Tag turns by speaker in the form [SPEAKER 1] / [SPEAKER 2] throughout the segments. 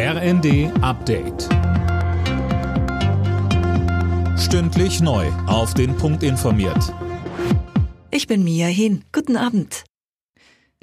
[SPEAKER 1] RND Update. Stündlich neu. Auf den Punkt informiert.
[SPEAKER 2] Ich bin Mia Hin. Guten Abend.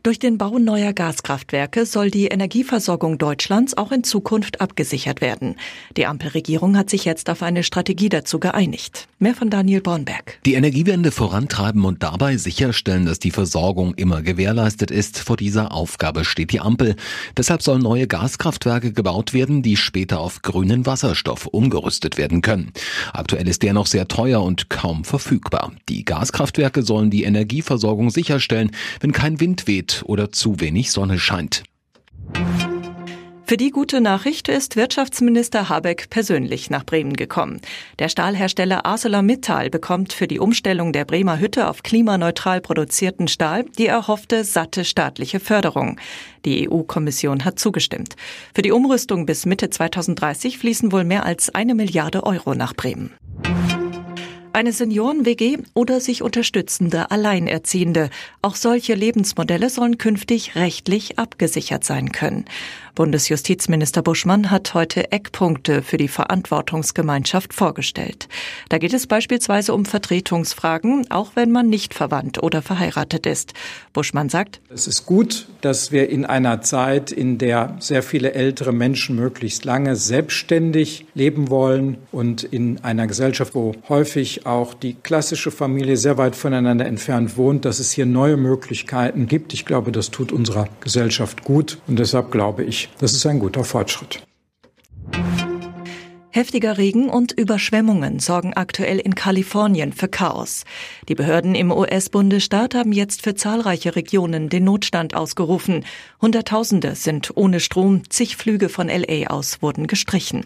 [SPEAKER 2] Durch den Bau neuer Gaskraftwerke soll die Energieversorgung Deutschlands auch in Zukunft abgesichert werden. Die Ampelregierung hat sich jetzt auf eine Strategie dazu geeinigt. Mehr von Daniel Bornberg.
[SPEAKER 3] Die Energiewende vorantreiben und dabei sicherstellen, dass die Versorgung immer gewährleistet ist. Vor dieser Aufgabe steht die Ampel. Deshalb sollen neue Gaskraftwerke gebaut werden, die später auf grünen Wasserstoff umgerüstet werden können. Aktuell ist der noch sehr teuer und kaum verfügbar. Die Gaskraftwerke sollen die Energieversorgung sicherstellen, wenn kein Wind weht oder zu wenig Sonne scheint.
[SPEAKER 2] Für die gute Nachricht ist Wirtschaftsminister Habeck persönlich nach Bremen gekommen. Der Stahlhersteller ArcelorMittal bekommt für die Umstellung der Bremer Hütte auf klimaneutral produzierten Stahl die erhoffte satte staatliche Förderung. Die EU-Kommission hat zugestimmt. Für die Umrüstung bis Mitte 2030 fließen wohl mehr als eine Milliarde Euro nach Bremen. Eine Senioren-WG oder sich unterstützende Alleinerziehende. Auch solche Lebensmodelle sollen künftig rechtlich abgesichert sein können. Bundesjustizminister Buschmann hat heute Eckpunkte für die Verantwortungsgemeinschaft vorgestellt. Da geht es beispielsweise um Vertretungsfragen, auch wenn man nicht verwandt oder verheiratet ist. Buschmann sagt,
[SPEAKER 4] es ist gut, dass wir in einer Zeit, in der sehr viele ältere Menschen möglichst lange selbstständig leben wollen und in einer Gesellschaft, wo häufig auch die klassische Familie sehr weit voneinander entfernt wohnt, dass es hier neue Möglichkeiten gibt. Ich glaube, das tut unserer Gesellschaft gut und deshalb glaube ich, das ist ein guter Fortschritt.
[SPEAKER 2] Heftiger Regen und Überschwemmungen sorgen aktuell in Kalifornien für Chaos. Die Behörden im US-Bundesstaat haben jetzt für zahlreiche Regionen den Notstand ausgerufen. Hunderttausende sind ohne Strom, zig Flüge von LA aus wurden gestrichen.